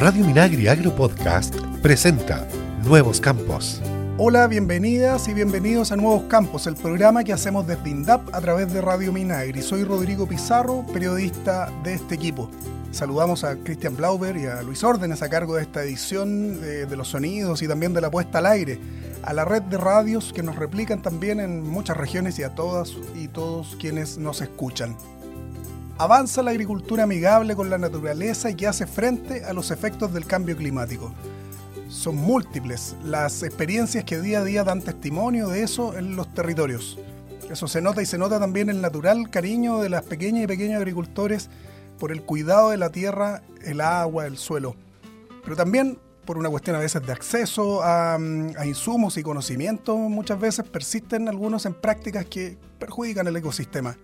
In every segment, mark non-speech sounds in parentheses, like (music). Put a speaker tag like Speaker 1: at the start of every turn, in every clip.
Speaker 1: Radio Minagri Agro Podcast presenta Nuevos Campos.
Speaker 2: Hola, bienvenidas y bienvenidos a Nuevos Campos, el programa que hacemos desde INDAP a través de Radio Minagri. Soy Rodrigo Pizarro, periodista de este equipo. Saludamos a Cristian Blauber y a Luis Órdenes a cargo de esta edición de, de los sonidos y también de la puesta al aire, a la red de radios que nos replican también en muchas regiones y a todas y todos quienes nos escuchan. Avanza la agricultura amigable con la naturaleza y que hace frente a los efectos del cambio climático. Son múltiples las experiencias que día a día dan testimonio de eso en los territorios. Eso se nota y se nota también el natural cariño de las pequeñas y pequeños agricultores por el cuidado de la tierra, el agua, el suelo. Pero también por una cuestión a veces de acceso a, insumos y conocimiento, muchas veces persisten algunos en prácticas que perjudican el ecosistema.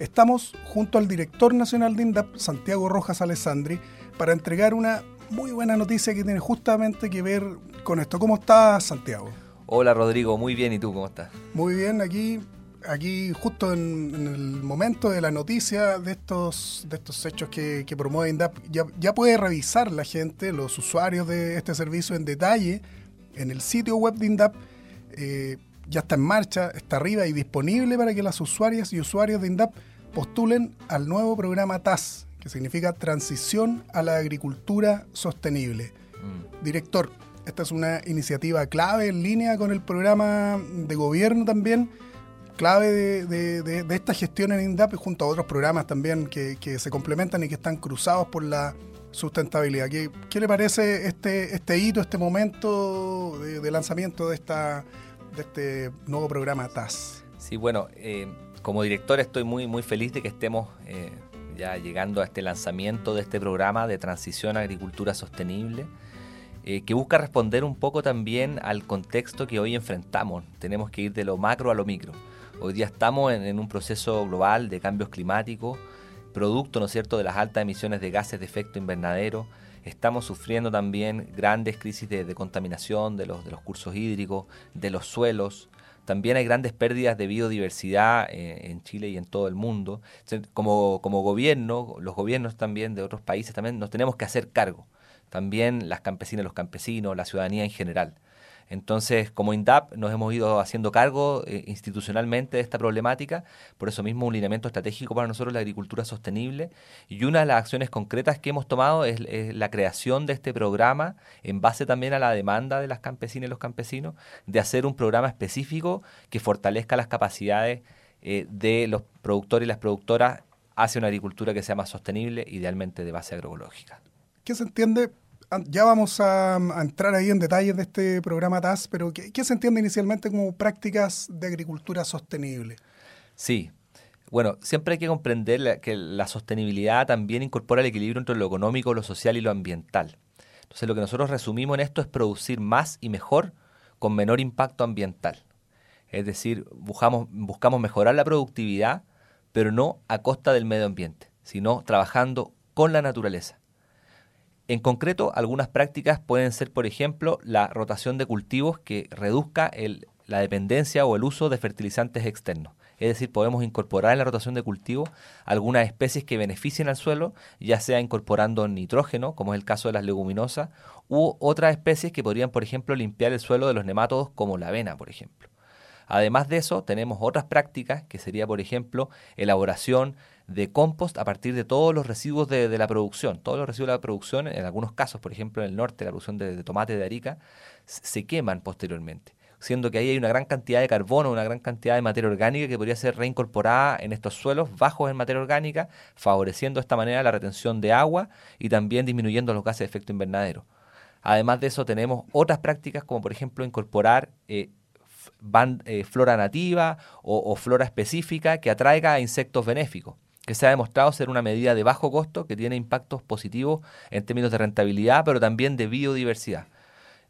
Speaker 2: Estamos junto al director nacional de INDAP, Santiago Rojas Alessandri, para entregar una muy buena noticia que tiene justamente que ver con esto. ¿Cómo estás, Santiago?
Speaker 3: Hola, Rodrigo. Muy bien. ¿Y tú cómo estás?
Speaker 2: Muy bien. Aquí, aquí justo en, en el momento de la noticia de estos, de estos hechos que, que promueve INDAP, ya, ya puede revisar la gente, los usuarios de este servicio en detalle en el sitio web de INDAP. Eh, ya está en marcha, está arriba y disponible para que las usuarias y usuarios de INDAP postulen al nuevo programa TAS, que significa Transición a la Agricultura Sostenible. Mm. Director, esta es una iniciativa clave en línea con el programa de gobierno también, clave de, de, de, de esta gestión en INDAP junto a otros programas también que, que, se complementan y que están cruzados por la sustentabilidad. ¿Qué, qué le parece este, este hito, este momento de, lanzamiento de, esta, de este nuevo programa TAS?
Speaker 3: Sí, bueno, eh como director estoy muy, muy feliz de que estemos eh, ya llegando a este lanzamiento de este programa de transición a agricultura sostenible, eh, que busca responder un poco también al contexto que hoy enfrentamos. Tenemos que ir de lo macro a lo micro. Hoy día estamos en, un proceso global de cambios climáticos, producto, ¿no cierto?, de las altas emisiones de gases de efecto invernadero. Estamos sufriendo también grandes crisis de, contaminación de los, de los cursos hídricos, de los suelos, también hay grandes pérdidas de biodiversidad eh, en Chile y en todo el mundo. Como, como gobierno, los gobiernos también de otros países también nos tenemos que hacer cargo. También las campesinas, los campesinos, la ciudadanía en general. Entonces, como INDAP nos hemos ido haciendo cargo eh, institucionalmente de esta problemática, por eso mismo un lineamiento estratégico para nosotros la agricultura sostenible y una de las acciones concretas que hemos tomado es, es, la creación de este programa en base también a la demanda de las campesinas y los campesinos de hacer un programa específico que fortalezca las capacidades eh, de los productores y las productoras hacia una agricultura que sea más sostenible, idealmente de base agroecológica.
Speaker 2: ¿Qué se entiende ya vamos a, entrar ahí en detalles de este programa TAS, pero ¿qué, ¿qué, se entiende inicialmente como prácticas de agricultura sostenible?
Speaker 3: Sí. Bueno, siempre hay que comprender que la sostenibilidad también incorpora el equilibrio entre lo económico, lo social y lo ambiental. Entonces, lo que nosotros resumimos en esto es producir más y mejor con menor impacto ambiental. Es decir, buscamos, buscamos mejorar la productividad, pero no a costa del medio ambiente, sino trabajando con la naturaleza. En concreto, algunas prácticas pueden ser, por ejemplo, la rotación de cultivos que reduzca el, la dependencia o el uso de fertilizantes externos. Es decir, podemos incorporar en la rotación de cultivos algunas especies que beneficien al suelo, ya sea incorporando nitrógeno, como es el caso de las leguminosas, u otras especies que podrían, por ejemplo, limpiar el suelo de los nemátodos, como la avena, por ejemplo. Además de eso, tenemos otras prácticas, que sería, por ejemplo, elaboración de compost a partir de todos los residuos de, de, la producción. Todos los residuos de la producción, en algunos casos, por ejemplo, en el norte, la producción de, tomate de Arica, se queman posteriormente siendo que ahí hay una gran cantidad de carbono, una gran cantidad de materia orgánica que podría ser reincorporada en estos suelos bajos en materia orgánica, favoreciendo de esta manera la retención de agua y también disminuyendo los gases de efecto invernadero. Además de eso, tenemos otras prácticas como por ejemplo incorporar eh, eh, flora nativa o, o flora específica que atraiga a insectos benéficos que se ha demostrado ser una medida de bajo costo que tiene impactos positivos en términos de rentabilidad, pero también de biodiversidad.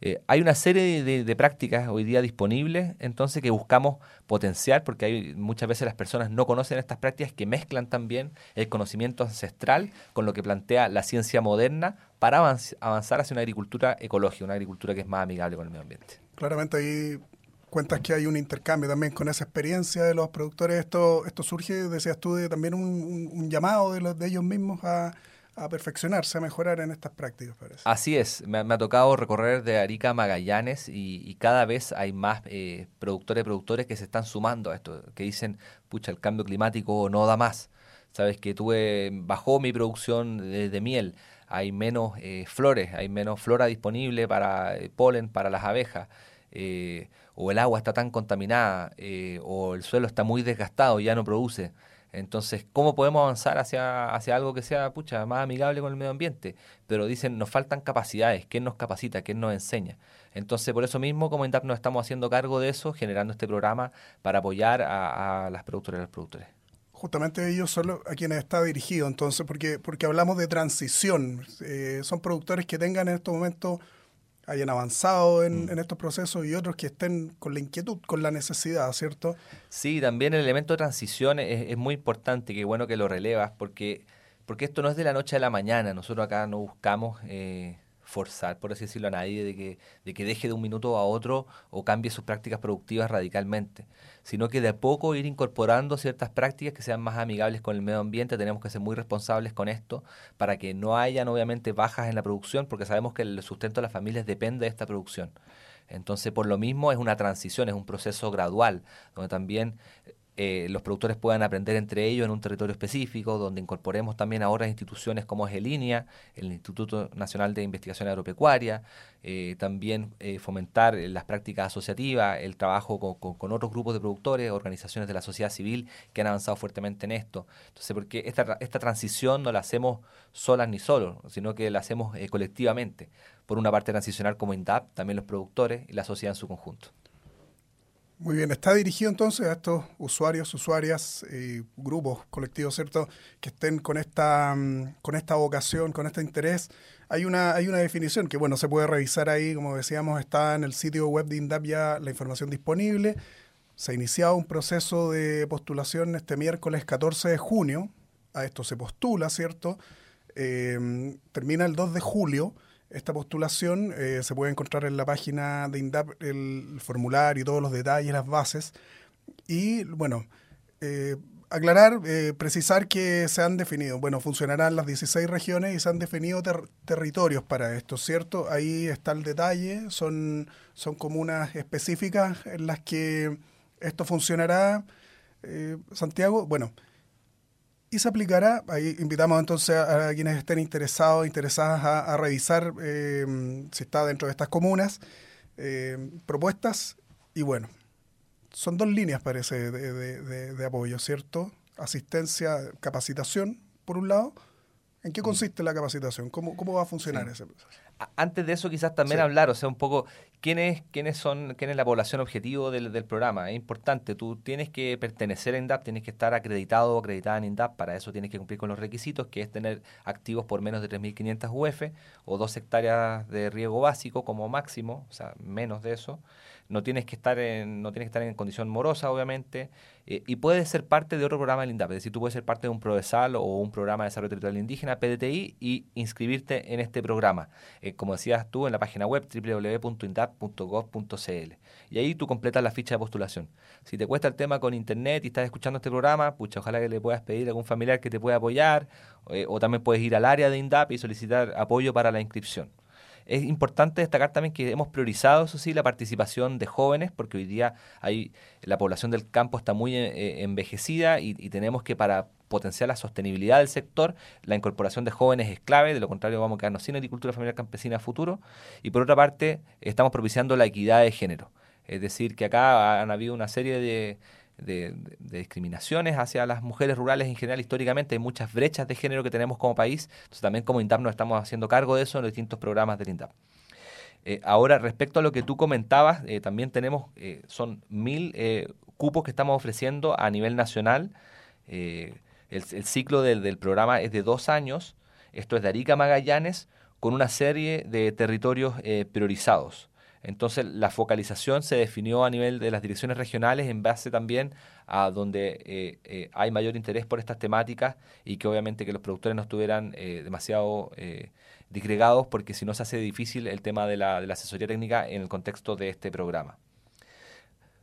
Speaker 3: Eh, hay una serie de, de, prácticas hoy día disponibles, entonces que buscamos potenciar, porque hay muchas veces las personas no conocen estas prácticas que mezclan también el conocimiento ancestral con lo que plantea la ciencia moderna para avanzar hacia una agricultura ecológica, una agricultura que es más amigable con el medio ambiente.
Speaker 2: Claramente ahí cuentas que hay un intercambio también con esa experiencia de los productores. Esto, esto surge, decías tú, de también un, llamado de, los, de ellos mismos a, a perfeccionarse, a mejorar en estas prácticas, parece.
Speaker 3: Así es, me, ha tocado recorrer de Arica a Magallanes y, cada vez hay más eh, productores y productores que se están sumando a esto, que dicen, pucha, el cambio climático no da más. Sabes que tuve, bajó mi producción de, miel, hay menos eh, flores, hay menos flora disponible para eh, polen para las abejas. O el agua está tan contaminada, o el suelo está muy desgastado y ya no produce. Entonces, ¿cómo podemos avanzar hacia, hacia algo que sea pucha, más amigable con el medio ambiente? Pero dicen, nos faltan capacidades, ¿quién nos capacita? ¿Quién nos enseña? Entonces, por eso mismo, como INDAP nos estamos haciendo cargo de eso, generando este programa para apoyar a, las productoras y los productores.
Speaker 2: Justamente ellos son a quienes está dirigido, entonces, porque, porque hablamos de transición. Eh, son productores que tengan en estos momentos hayan avanzado en, mm. en, estos procesos y otros que estén con la inquietud, con la necesidad, ¿cierto?
Speaker 3: Sí, también el elemento de transición es, es muy importante, que bueno que lo relevas, porque, porque esto no es de la noche a la mañana, nosotros acá no buscamos... Eh, forzar, por así decirlo, a nadie de que, de que deje de un minuto a otro o cambie sus prácticas productivas radicalmente, sino que de a poco ir incorporando ciertas prácticas que sean más amigables con el medio ambiente. Tenemos que ser muy responsables con esto para que no hayan obviamente bajas en la producción, porque sabemos que el sustento de las familias depende de esta producción. Entonces, por lo mismo, es una transición, es un proceso gradual, donde también eh, los productores puedan aprender entre ellos en un territorio específico, donde incorporemos también ahora instituciones como es el INIA, el Instituto Nacional de Investigación Agropecuaria, eh, también eh, fomentar las prácticas asociativas, el trabajo con, otros grupos de productores, organizaciones de la sociedad civil que han avanzado fuertemente en esto. Entonces, porque esta, esta transición no la hacemos solas ni solos, sino que la hacemos colectivamente. Por una parte transicional como INDAP, también los productores y la sociedad en su conjunto.
Speaker 2: Muy bien, está dirigido entonces a estos usuarios, usuarias, y grupos colectivos, ¿cierto? Que estén con esta, mm, con esta vocación, con este interés. Hay una, hay una definición que, bueno, se puede revisar ahí, como decíamos, está en el sitio web de INDAP ya la información disponible. Se ha iniciado un proceso de postulación este miércoles 14 de junio. A esto se postula, ¿cierto? Eh, termina el 2 de julio. Esta postulación eh, se puede encontrar en la página de INDAP, el formulario y todos los detalles, las bases. Y bueno, eh, aclarar, eh, precisar que se han definido, bueno, funcionarán las 16 regiones y se han definido territorios para esto, ¿cierto? Ahí está el detalle, son, son comunas específicas en las que esto funcionará. Santiago, bueno, y se aplicará, ahí invitamos entonces a, quienes estén interesados, interesadas a, revisar eh, si está dentro de estas comunas, eh, propuestas, y bueno, son dos líneas parece de, de, apoyo, ¿cierto? Asistencia, capacitación, por un lado. ¿En qué mm. consiste la capacitación? ¿Cómo, cómo va a funcionar ese proceso?
Speaker 3: antes de eso quizás también hablar, o sea, un poco quiénes quiénes son quién es la población objetivo del, del, programa. Es importante, tú tienes que pertenecer a INDAP, tienes que estar acreditado o acreditada en INDAP, para eso tienes que cumplir con los requisitos, que es tener activos por menos de 3.500 UF o dos hectáreas de riego básico como máximo, o sea, menos de eso no tienes que estar en, no tienes que estar en condición morosa, obviamente, eh, y puedes ser parte de otro programa del INDAP, es decir, tú puedes ser parte de un PRODESAL o un programa de desarrollo territorial indígena, PDTI, y inscribirte en este programa, eh, como decías tú, en la página web www.indap.gov.cl. Y ahí tú completas la ficha de postulación. Si te cuesta el tema con internet y estás escuchando este programa, pucha, ojalá que le puedas pedir a algún familiar que te pueda apoyar, eh, o también puedes ir al área de INDAP y solicitar apoyo para la inscripción. Es importante destacar también que hemos priorizado, eso sí, la participación de jóvenes, porque hoy día hay, la población del campo está muy eh, envejecida y, tenemos que para potenciar la sostenibilidad del sector, la incorporación de jóvenes es clave, de lo contrario vamos a quedarnos sin agricultura familiar campesina a futuro. Y por otra parte, estamos propiciando la equidad de género. Es decir, que acá han habido una serie de, de, discriminaciones hacia las mujeres rurales en general históricamente. Hay muchas brechas de género que tenemos como país. Entonces también como INDAP nos estamos haciendo cargo de eso en los distintos programas del INDAP. Eh, ahora, respecto a lo que tú comentabas, eh, también tenemos, eh, son mil cupos que estamos ofreciendo a nivel nacional. El, ciclo del programa es de dos años. Esto es de Arica Magallanes con una serie de territorios priorizados. Entonces la focalización se definió a nivel de las direcciones regionales en base también a donde eh, eh, hay mayor interés por estas temáticas y que obviamente que los productores no estuvieran eh, demasiado disgregados porque si no se hace difícil el tema de la, de la asesoría técnica en el contexto de este programa.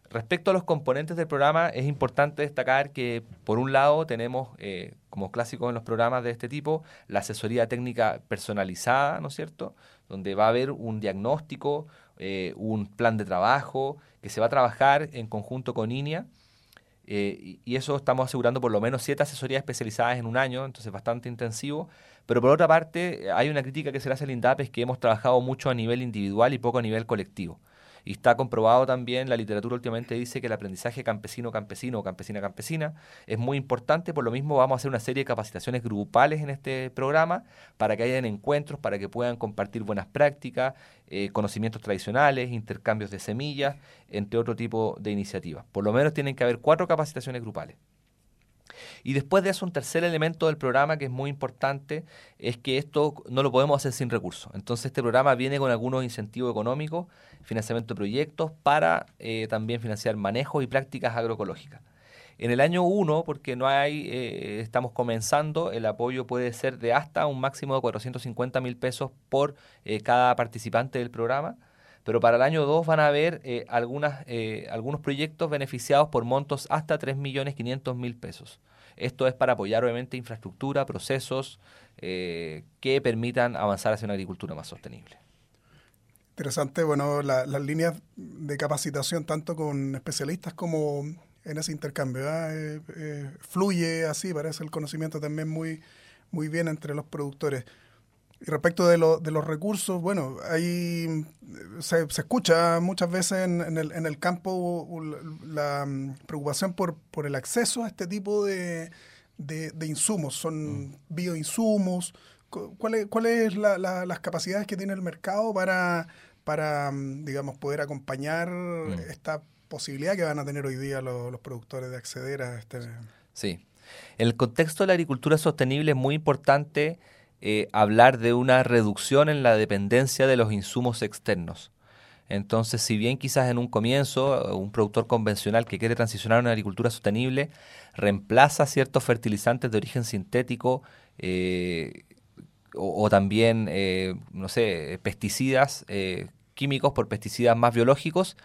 Speaker 3: Respecto a los componentes del programa, es importante destacar que, por un lado, tenemos, como clásico en los programas de este tipo, la asesoría técnica personalizada, ¿no es cierto? Donde va a haber un diagnóstico, eh, un plan de trabajo, que se va a trabajar en conjunto con INEA. Eh, y eso estamos asegurando por lo menos siete asesorías especializadas en un año, entonces bastante intensivo. Pero por otra parte, hay una crítica que se le hace al INDAP, es que hemos trabajado mucho a nivel individual y poco a nivel colectivo. Y está comprobado también, la literatura últimamente dice que el aprendizaje campesino-campesino o campesina-campesina es muy importante, por lo mismo vamos a hacer una serie de capacitaciones grupales en este programa para que hayan encuentros, para que puedan compartir buenas prácticas, eh, conocimientos tradicionales, intercambios de semillas, entre otro tipo de iniciativas. Por lo menos tienen que haber cuatro capacitaciones grupales. Y después de eso, un tercer elemento del programa que es muy importante es que esto no lo podemos hacer sin recursos. Entonces, este programa viene con algunos incentivos económicos, financiamiento de proyectos para eh, también financiar manejos y prácticas agroecológicas. En el año 1, porque no hay, eh, estamos comenzando, el apoyo puede ser de hasta un máximo de 450 mil pesos por eh, cada participante del programa pero para el año 2 van a haber algunas, algunos proyectos beneficiados por montos hasta 3.500.000 pesos. Esto es para apoyar obviamente infraestructura, procesos eh, que permitan avanzar hacia una agricultura más sostenible.
Speaker 2: Interesante, bueno, las líneas de capacitación tanto con especialistas como en ese intercambio. Eh, eh, fluye así, parece el conocimiento también muy, muy bien entre los productores. Y respecto de, de los recursos, bueno, ahí se, escucha muchas veces en, el, en el campo la, mm, preocupación por, por el acceso a este tipo de, de, insumos. Son mm. bioinsumos. ¿Cuáles cuál las capacidades que tiene el mercado para, para mm, digamos, poder acompañar esta posibilidad que van a tener hoy día los, los productores de acceder a este...
Speaker 3: Sí. El contexto de la agricultura sostenible es muy importante eh, hablar de una reducción en la dependencia de los insumos externos. Entonces, si bien quizás en un comienzo un productor convencional que quiere transicionar a una agricultura sostenible reemplaza ciertos fertilizantes de origen sintético eh, o, también, eh, no sé, pesticidas químicos por pesticidas más biológicos,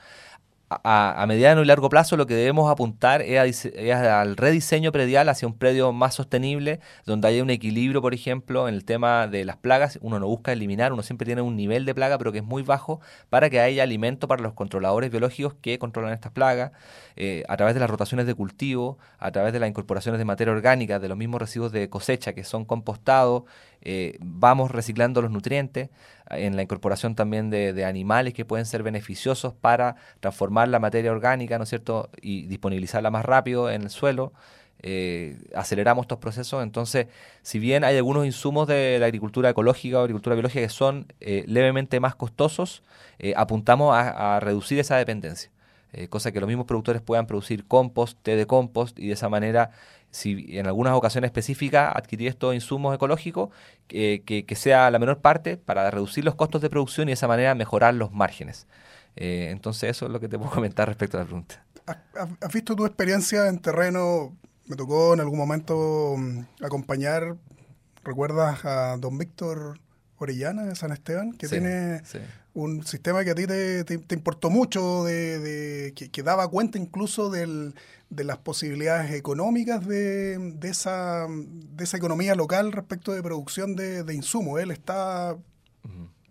Speaker 3: a, mediano y largo plazo lo que debemos apuntar es, al rediseño predial hacia un predio más sostenible, donde haya un equilibrio, por ejemplo, en el tema de las plagas. Uno no busca eliminar, uno siempre tiene un nivel de plaga, pero que es muy bajo, para que haya alimento para los controladores biológicos que controlan estas plagas, eh, a través de las rotaciones de cultivo, a través de las incorporaciones de materia orgánica, de los mismos residuos de cosecha que son compostados, eh, vamos reciclando los nutrientes, en la incorporación también de, animales que pueden ser beneficiosos para transformar la materia orgánica, ¿no es cierto?, y disponibilizarla más rápido en el suelo. Eh, aceleramos estos procesos. Entonces, si bien hay algunos insumos de la agricultura ecológica o agricultura biológica que son eh, levemente más costosos, apuntamos a, reducir esa dependencia. Cosa que los mismos productores puedan producir compost, té de compost y de esa manera si en algunas ocasiones específicas adquirir estos insumos ecológicos, que, que, sea la menor parte para reducir los costos de producción y de esa manera mejorar los márgenes. Eh, entonces eso es lo que te puedo (laughs) comentar respecto a la pregunta.
Speaker 2: ¿Has visto tu experiencia en terreno? Me tocó en algún momento mm, acompañar, ¿recuerdas a don Víctor Orellana de San Esteban? Que tiene un sistema que a ti te, te, importó mucho, de, que, daba cuenta incluso del, de las posibilidades económicas de, de, esa, de esa economía local respecto de producción de, de insumos. Él está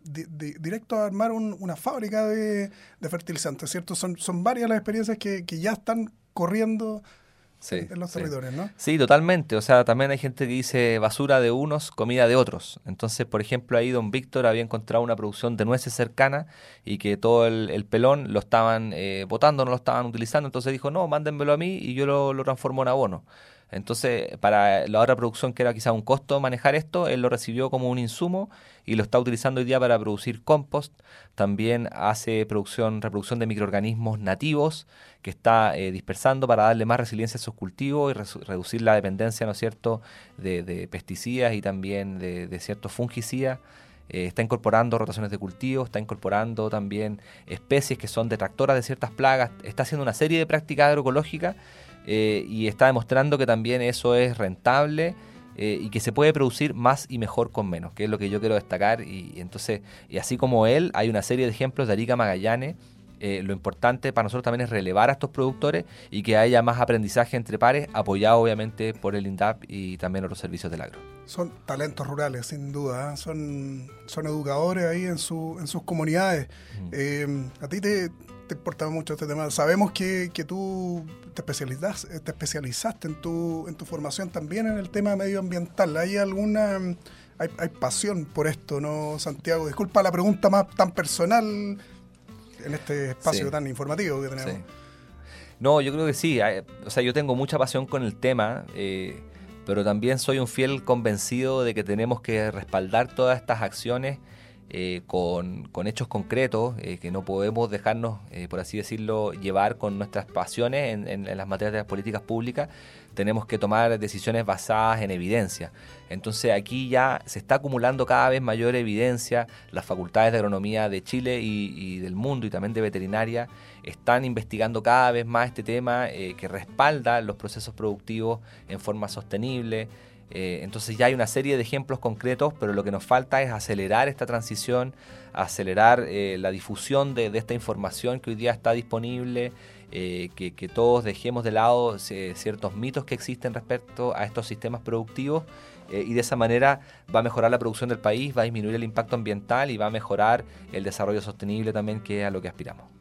Speaker 2: directo a armar una fábrica de, fertilizantes, ¿cierto? Son, son varias las experiencias que, que ya están corriendo sí, en los territorios, ¿no?
Speaker 3: Sí, totalmente. O sea, también hay gente que dice basura de unos, comida de otros. Entonces, por ejemplo, ahí don Víctor había encontrado una producción de nueces cercana y que todo el, pelón lo estaban eh, botando, no lo estaban utilizando. Entonces dijo, no, mándenmelo a mí y yo lo, lo transformo en abono. Entonces, para la otra producción que era quizá un costo manejar esto, él lo recibió como un insumo y lo está utilizando hoy día para producir compost. También hace producción, reproducción de microorganismos nativos que está eh, dispersando para darle más resiliencia a sus cultivos y reducir la dependencia, ¿no es cierto?, de, pesticidas y también de, ciertos fungicidas. Eh, está incorporando rotaciones de cultivo, está incorporando también especies que son detractoras de ciertas plagas, está haciendo una serie de prácticas agroecológicas eh, y está demostrando que también eso es rentable eh, y que se puede producir más y mejor con menos, que es lo que yo quiero destacar. Y, entonces, y así como él, hay una serie de ejemplos de Arica Magallanes eh, lo importante para nosotros también es relevar a estos productores y que haya más aprendizaje entre pares, apoyado obviamente por el INDAP y también otros servicios del agro.
Speaker 2: Son talentos rurales, sin duda, ¿eh? son, son educadores ahí en, su, en sus comunidades. A ti te, te importa mucho este tema. Sabemos que, que tú te especializaste, te especializaste en, tu, en tu formación también en el tema medioambiental. ¿Hay alguna... Hay, hay, pasión por esto, ¿no, Santiago? Disculpa la pregunta más tan personal, en este espacio tan informativo que tenemos.
Speaker 3: No, yo creo que sí. O sea, yo tengo mucha pasión con el tema, eh, pero también soy un fiel convencido de que tenemos que respaldar todas estas acciones eh, con, hechos concretos, eh, que no podemos dejarnos, eh, por así decirlo, llevar con nuestras pasiones en, las materias de las políticas públicas. Tenemos que tomar decisiones basadas en evidencia. Entonces aquí ya se está acumulando cada vez mayor evidencia. Las facultades de agronomía de Chile y del mundo y también de veterinaria están investigando cada vez más este tema que respalda los procesos productivos en forma sostenible. Eh, entonces ya hay una serie de ejemplos concretos, pero lo que nos falta es acelerar esta transición, acelerar eh, la difusión de, esta información que hoy día está disponible, eh, que, que, todos dejemos de lado ciertos mitos que existen respecto a estos sistemas productivos y de esa manera va a mejorar la producción del país, va a disminuir el impacto ambiental y va a mejorar el desarrollo sostenible también, que es a lo que aspiramos.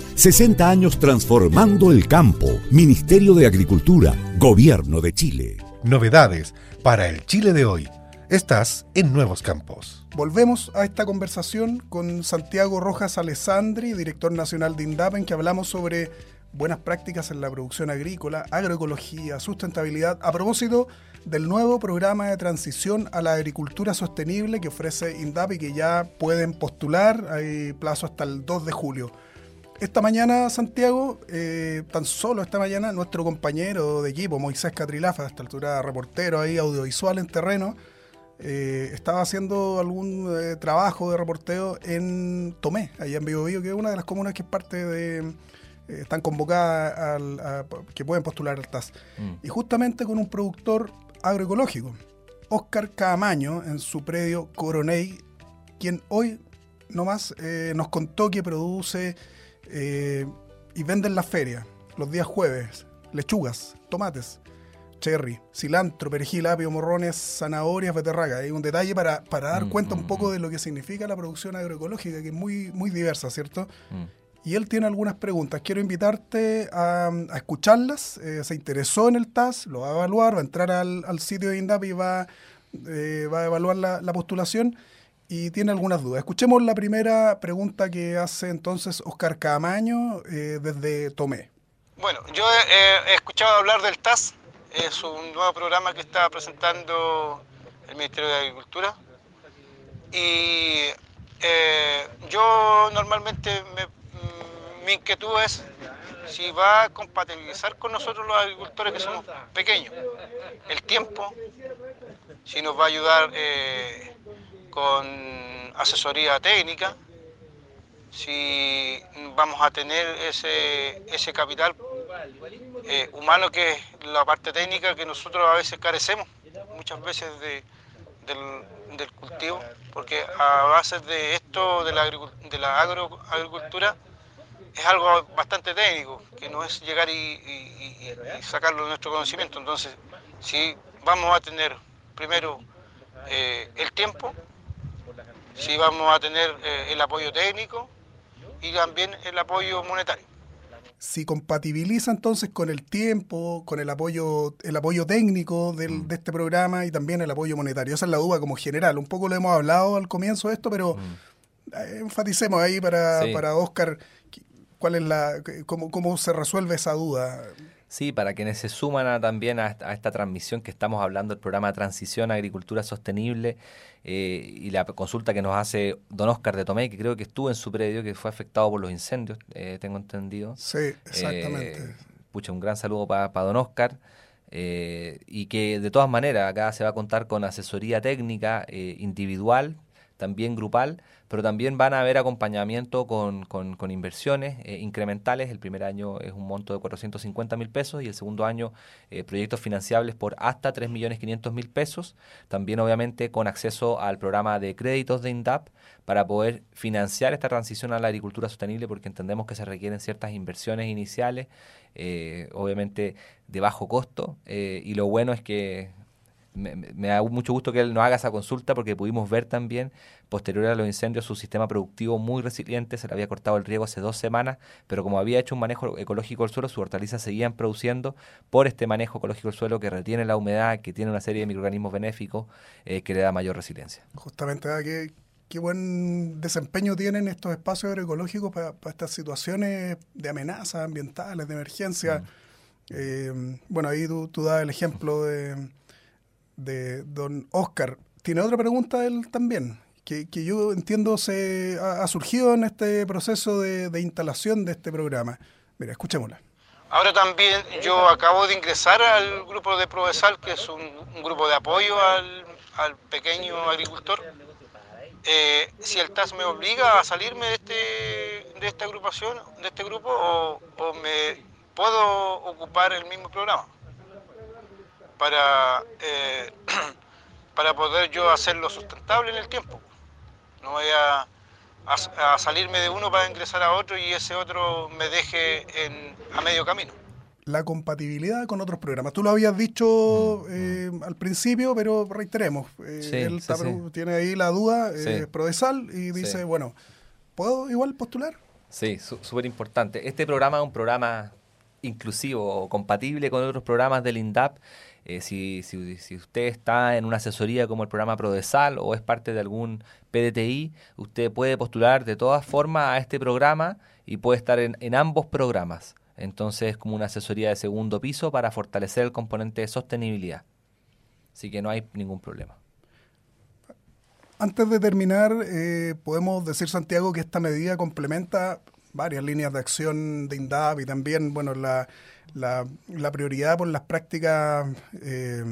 Speaker 4: 60 años transformando el campo. Ministerio de Agricultura, Gobierno de Chile.
Speaker 1: Novedades para el Chile de hoy. Estás en Nuevos Campos.
Speaker 2: Volvemos a esta conversación con Santiago Rojas Alessandri, director nacional de INDAP, en que hablamos sobre buenas prácticas en la producción agrícola, agroecología, sustentabilidad, a propósito del nuevo programa de transición a la agricultura sostenible que ofrece INDAP y que ya pueden postular, hay plazo hasta el 2 de julio. Esta mañana, Santiago, eh, tan solo esta mañana, nuestro compañero de equipo, Moisés Catrilafa, a esta altura reportero ahí, audiovisual en terreno, eh, estaba haciendo algún eh, trabajo de reporteo en Tomé, allá en Biobío, que es una de las comunas que es parte de... están convocadas al, a, que pueden postular al TAS. Mm. Y justamente con un productor agroecológico, Oscar Camaño, en su predio Coroney, quien hoy nomás nos contó que produce eh, y venden la feria los días jueves lechugas, tomates, cherry, cilantro, perejil, apio, morrones, zanahorias, beterraga. Hay un detalle para, para dar mm, cuenta un poco de lo que significa la producción agroecológica, que es muy, muy diversa, ¿cierto? Mm. Y él tiene algunas preguntas. Quiero invitarte a, a escucharlas. Eh, se interesó en el TAS, lo va a evaluar, va a entrar al, al sitio de INDAP y va, eh, va a evaluar la, la postulación y tiene algunas dudas. Escuchemos la primera pregunta que hace entonces Oscar Camaño eh, desde Tomé.
Speaker 5: Bueno, yo he, escuchado hablar del TAS, es un nuevo programa que está presentando el Ministerio de Agricultura y eh, yo normalmente me, mi inquietud es si va a compatibilizar con nosotros los agricultores que somos pequeños, el tiempo, si nos va a ayudar... Eh, con asesoría técnica, si vamos a tener ese, ese capital eh, humano que es la parte técnica que nosotros a veces carecemos, muchas veces de, del, cultivo, porque a base de esto, de la, de la agroagricultura, es algo bastante técnico, que no es llegar y, y, y sacarlo de nuestro conocimiento. Entonces, si vamos a tener primero eh, el tiempo, si vamos a tener eh, el apoyo técnico y también el apoyo monetario.
Speaker 2: Si compatibiliza entonces con el tiempo, con el apoyo, el apoyo técnico del, mm. de este programa y también el apoyo monetario. Esa es la duda como general. Un poco lo hemos hablado al comienzo de esto, pero mm. enfaticemos ahí para, sí. para Oscar ¿Cuál es la, cómo, cómo se resuelve esa duda?
Speaker 3: Sí, para quienes se suman también a esta, transmisión que estamos hablando, el programa Transición a Agricultura Sostenible eh, y la consulta que nos hace don Oscar de Tomé, que creo que estuvo en su predio, que fue afectado por los incendios, eh, tengo entendido.
Speaker 2: Sí, exactamente. Eh,
Speaker 3: pucha, un gran saludo para don Oscar. y que de todas maneras acá se va a contar con asesoría técnica individual, también grupal, pero también van a haber acompañamiento con, con, inversiones eh, incrementales. El primer año es un monto de 450 mil pesos y el segundo año eh, proyectos financiables por hasta 3 millones 500 mil pesos. También obviamente con acceso al programa de créditos de INDAP para poder financiar esta transición a la agricultura sostenible porque entendemos que se requieren ciertas inversiones iniciales, eh, obviamente de bajo costo. y lo bueno es que me, da mucho gusto que él nos haga esa consulta porque pudimos ver también, posterior a los incendios, su sistema productivo muy resiliente, se le había cortado el riego hace dos semanas, pero como había hecho un manejo ecológico del suelo, sus hortalizas seguían produciendo por este manejo ecológico del suelo que retiene la humedad, que tiene una serie de microorganismos benéficos eh, que le da mayor resiliencia.
Speaker 2: Justamente, ah, qué, qué buen desempeño tienen estos espacios agroecológicos para, estas situaciones de amenazas ambientales, de emergencia. Mm. Eh, bueno, ahí tú, tú das el ejemplo de de don Oscar. Tiene otra pregunta él también, que, yo entiendo se ha, surgido en este proceso de, instalación de este programa. Mira, escuchémosla.
Speaker 5: Ahora también yo acabo de ingresar al grupo de Provesal, que es un, grupo de apoyo al, pequeño agricultor. Eh, si el TAS me obliga a salirme de, este, de esta agrupación, de este grupo, o, o me puedo ocupar el mismo programa para, eh, (clears throat) para poder yo hacerlo sustentable en el tiempo. No voy a, salirme de uno para ingresar a otro y ese otro me deje en, a medio camino.
Speaker 2: La compatibilidad con otros programas. Tú lo habías dicho eh, al principio, pero reiteremos. Eh, él tiene ahí la duda, eh, Prodesal, y dice, bueno, ¿puedo igual postular?
Speaker 3: Sí, súper importante. Este programa es un programa inclusivo o compatible con otros programas del INDAP eh, si, usted está en una asesoría como el programa Prodesal o es parte de algún PDTI, usted puede postular de todas formas a este programa y puede estar en, en ambos programas. Entonces es como una asesoría de segundo piso para fortalecer el componente de sostenibilidad. Así que no hay ningún problema.
Speaker 2: Antes de terminar, eh, podemos decir, Santiago, que esta medida complementa varias líneas de acción de INDAP y también, bueno, la, la, prioridad por las prácticas, eh,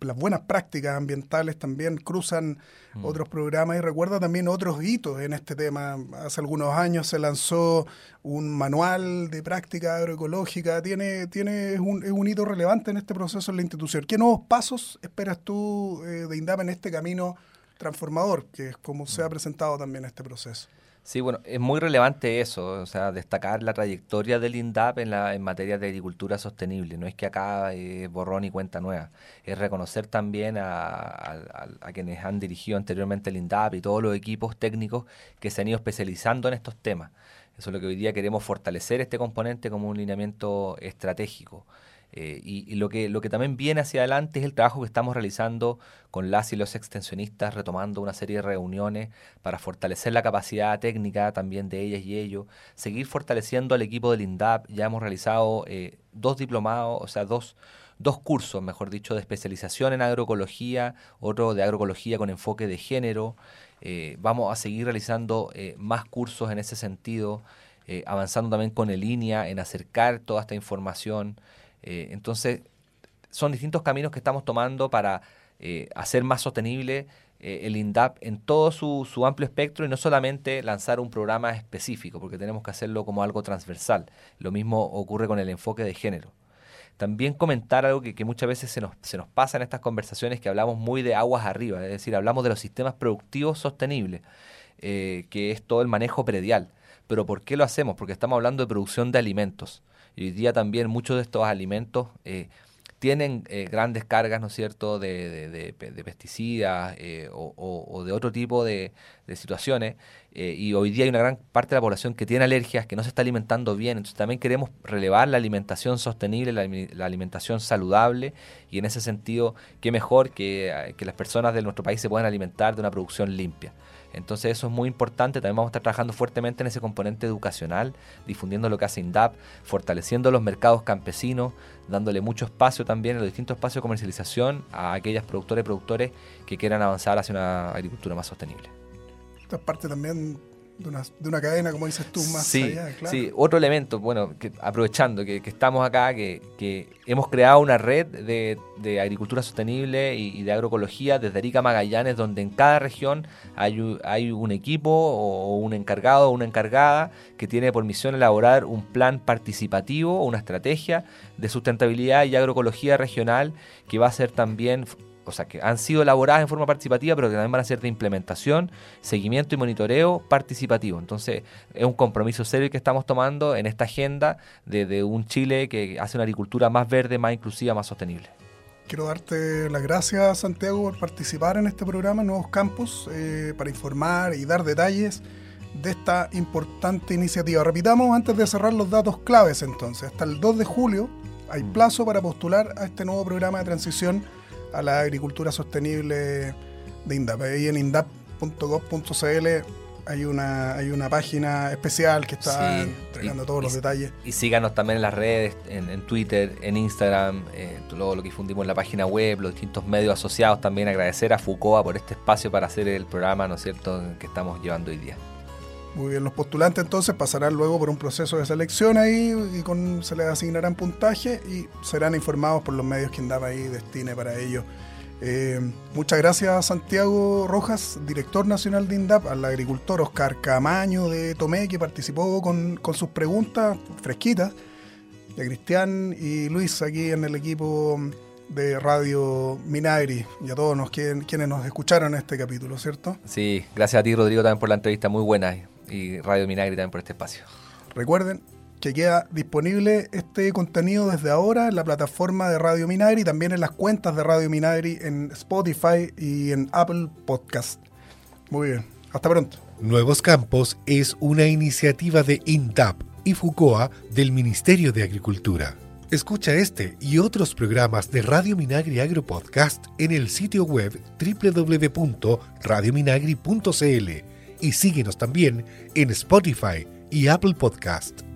Speaker 2: las buenas prácticas ambientales también cruzan mm. otros programas y recuerda también otros hitos en este tema. Hace algunos años se lanzó un manual de práctica agroecológica, tiene, tiene un, es un hito relevante en este proceso en la institución. ¿Qué nuevos pasos esperas tú eh, de INDAP en este camino transformador, que es como se ha mm. presentado también este proceso?
Speaker 3: Sí, bueno, es muy relevante eso, o sea, destacar la trayectoria del INDAP en, la, en materia de agricultura sostenible. No es que acá es borrón y cuenta nueva, es reconocer también a, quienes han dirigido anteriormente el INDAP y todos los equipos técnicos que se han ido especializando en estos temas. Eso es lo que hoy día queremos fortalecer este componente como un lineamiento estratégico. Eh, y, lo, que, lo que también viene hacia adelante es el trabajo que estamos realizando con las y los extensionistas, retomando una serie de reuniones para fortalecer la capacidad técnica también de ellas y ellos, seguir fortaleciendo al equipo del INDAP. Ya hemos realizado eh, dos diplomados, o sea, dos, dos cursos, mejor dicho, de especialización en agroecología, otro de agroecología con enfoque de género. Eh, vamos a seguir realizando más cursos en ese sentido, avanzando también con el INEA en acercar toda esta información. Eh, entonces, son distintos caminos que estamos tomando para eh, hacer más sostenible eh, el INDAP en todo su, amplio espectro y no solamente lanzar un programa específico, porque tenemos que hacerlo como algo transversal. Lo mismo ocurre con el enfoque de género. También comentar algo que, muchas veces se nos, se nos pasa en estas conversaciones, que hablamos muy de aguas arriba, es decir, hablamos de los sistemas productivos sostenibles, que es todo el manejo predial. Pero ¿por qué lo hacemos? Porque estamos hablando de producción de alimentos. Y hoy día también muchos de estos alimentos eh, tienen eh, grandes cargas, ¿no es cierto?, de, pesticidas eh, o, de otro tipo de, situaciones. y hoy día hay una gran parte de la población que tiene alergias, que no se está alimentando bien. Entonces también queremos relevar la alimentación sostenible, la, alimentación saludable. Y en ese sentido, qué mejor que, que las personas de nuestro país se puedan alimentar de una producción limpia. Entonces eso es muy importante, también vamos a estar trabajando fuertemente en ese componente educacional, difundiendo lo que hace INDAP, fortaleciendo los mercados campesinos, dándole mucho espacio también en los distintos espacios de comercialización a aquellas productores y productores que quieran avanzar hacia una agricultura más sostenible.
Speaker 2: Esta es parte también de una, de una cadena, como dices tú, más
Speaker 3: sí,
Speaker 2: allá, claro.
Speaker 3: Sí, otro elemento, bueno, que, aprovechando que, que, estamos acá, que, que, hemos creado una red de, de agricultura sostenible y, y, de agroecología desde Arica Magallanes, donde en cada región hay, hay un equipo o un encargado o una encargada que tiene por misión elaborar un plan participativo, una estrategia de sustentabilidad y agroecología regional que va a ser también o sea, que han sido elaboradas en forma participativa, pero que también van a ser de implementación, seguimiento y monitoreo participativo. Entonces, es un compromiso serio que estamos tomando en esta agenda de, de un Chile que hace una agricultura más verde, más inclusiva, más sostenible.
Speaker 2: Quiero darte las gracias, Santiago, por participar en este programa Nuevos Campos, eh, para informar y dar detalles de esta importante iniciativa. Repitamos antes de cerrar los datos claves entonces. Hasta el 2 de julio hay plazo para postular a este nuevo programa de transición a la agricultura sostenible de INDAP. Ahí en indap.gov.cl hay una, hay una página especial que está sí, entregando
Speaker 3: y,
Speaker 2: todos
Speaker 3: y,
Speaker 2: los detalles.
Speaker 3: Y síganos también en las redes, en, en Twitter, en Instagram, eh, todo lo que difundimos en la página web, los distintos medios asociados. También agradecer a FUCOA por este espacio para hacer el programa, ¿no es cierto?, que estamos llevando hoy día.
Speaker 2: Muy bien, los postulantes entonces pasarán luego por un proceso de selección ahí y con, se les asignarán puntaje y serán informados por los medios que INDAP ahí destine para ello. Eh, muchas gracias Santiago Rojas, director nacional de INDAP, al agricultor Oscar Camaño de Tomé, que participó con, con sus preguntas fresquitas, y a Cristian y Luis aquí en el equipo de Radio Minagri y a todos los que, quienes nos escucharon en este capítulo, ¿cierto?
Speaker 3: Sí, gracias a ti Rodrigo también por la entrevista muy buena y Radio Minagri también por este espacio.
Speaker 2: Recuerden que queda disponible este contenido desde ahora en la plataforma de Radio Minagri y también en las cuentas de Radio Minagri en Spotify y en Apple Podcast. Muy bien, hasta pronto.
Speaker 1: Nuevos Campos es una iniciativa de INDAP y FUCOA del Ministerio de Agricultura. Escucha este y otros programas de Radio Minagri Agro Podcast en el sitio web www.radiominagri.cl y síguenos también en Spotify y Apple Podcast.